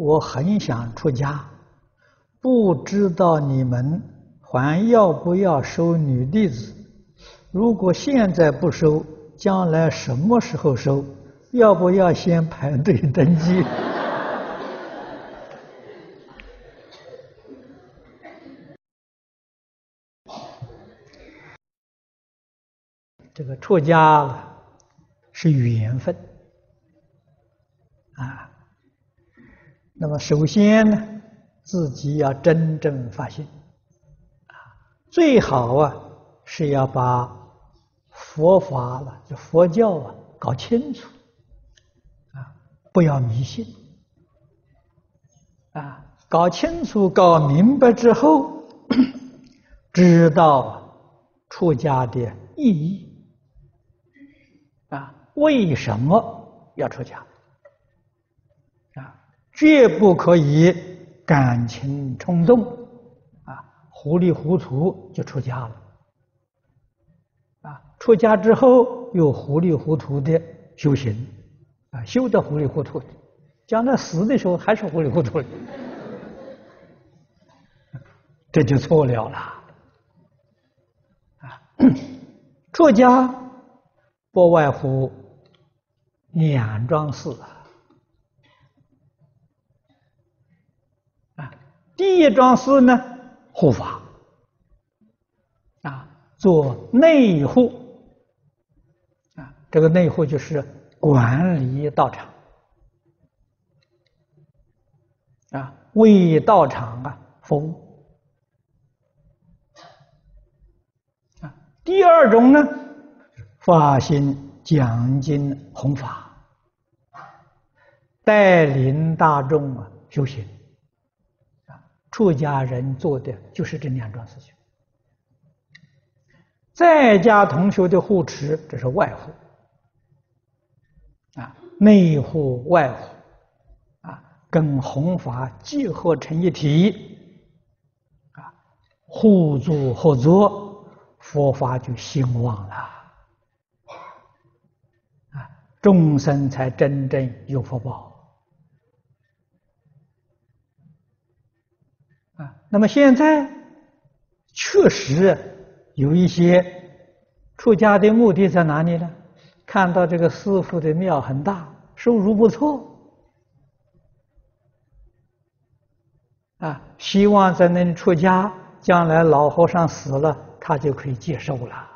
我很想出家，不知道你们还要不要收女弟子？如果现在不收，将来什么时候收？要不要先排队登记？这个出家了是缘分啊。那么首先呢，自己要真正发心啊，最好啊是要把佛法了，就佛教啊搞清楚啊，不要迷信啊，搞清楚、搞明白之后，知道出家的意义。啊，为什么要出家？啊，绝不可以感情冲动，啊，糊里糊涂就出家了。啊，出家之后又糊里糊涂的修行，啊，修得糊里糊涂的，将来死的时候还是糊里糊涂的，这就错了了。啊，出家。不外乎两桩事啊，第一桩事呢，护法。啊，做内护。啊，这个内护就是管理道场。啊，为道场啊服务。啊。第二种呢，发心讲经弘法，带领大众啊修行，出家人做的就是这两桩事情。在家同学的护持，这是外护啊，内护外护啊，跟弘法结合成一体啊，互助合作，佛法就兴旺了啊。众生才真正有福报啊！那么现在确实有一些出家的目的在哪里呢？看到这个师傅的庙很大，收入不错啊，希望在那里出家，将来老和尚死了，他就可以接受了。啊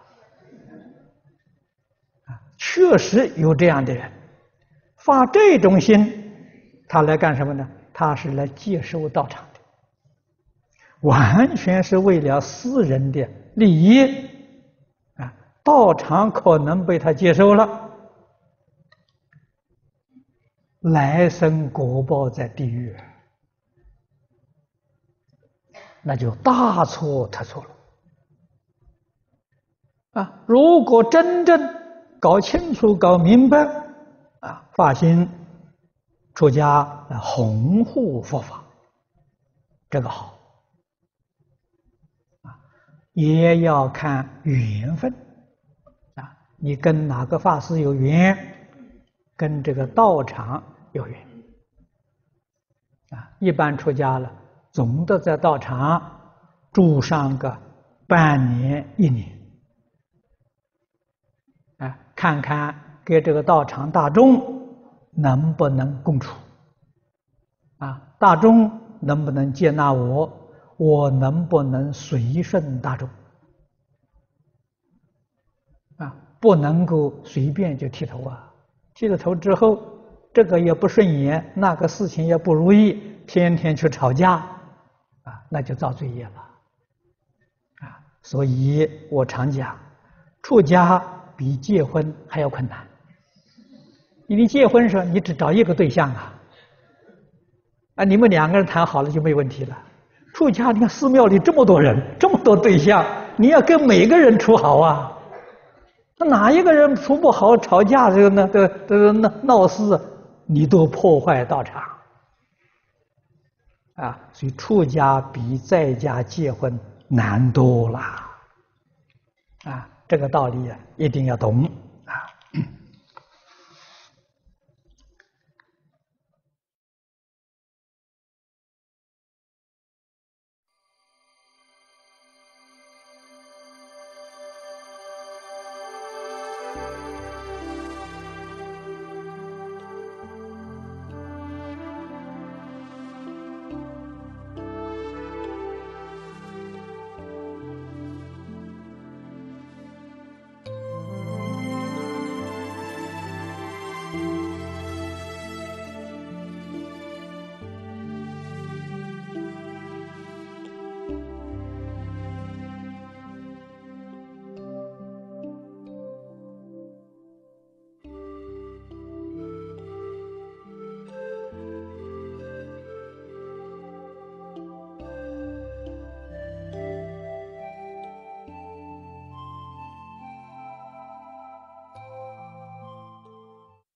确实有这样的人发这种心，他来干什么呢？他是来接收道场，完全是为了私人的利益啊！道场可能被他接收了，来生果报在地狱，那就大错特错了啊！如果真正搞清楚、搞明白，啊，发心出家弘护佛法，这个好，也要看缘分，啊，你跟哪个法师有缘，跟这个道场有缘，啊，一般出家了，总得在道场住上个半年、一年。啊看看跟这个道场大众能不能共处啊？大众能不能接纳我？我能不能随顺大众啊？不能够随便就剃头啊！剃了头之后，这个也不顺眼，那个事情也不如意，天天去吵架啊，那就造罪业了啊！所以我常讲，出家。比结婚还要困难。因为结婚时候你只找一个对象啊，啊，你们两个人谈好了就没问题了。出家，你看寺庙里这么多人，这么多对象，你要跟每个人处好啊。那哪一个人处不好，吵架这个呢？这这闹闹事，你都破坏道场啊。所以出家比在家结婚难多了啊。这个道理啊，一定要懂。